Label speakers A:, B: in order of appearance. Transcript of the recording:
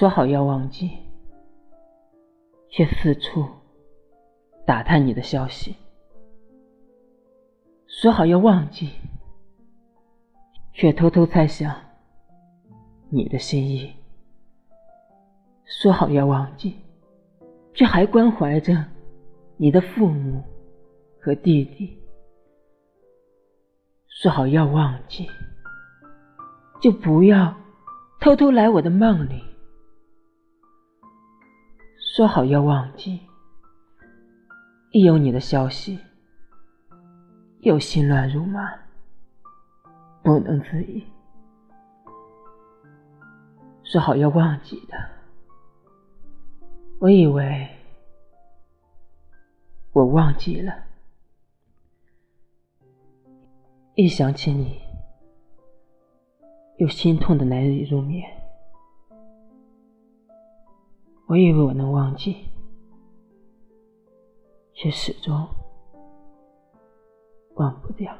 A: 说好要忘记，却四处打探你的消息；说好要忘记，却偷偷猜想你的心意；说好要忘记，却还关怀着你的父母和弟弟；说好要忘记，就不要偷偷来我的梦里。说好要忘记，一有你的消息，又心乱如麻，不能自已。说好要忘记的，我以为我忘记了，一想起你，又心痛的难以入眠。我以为我能忘记，却始终忘不掉。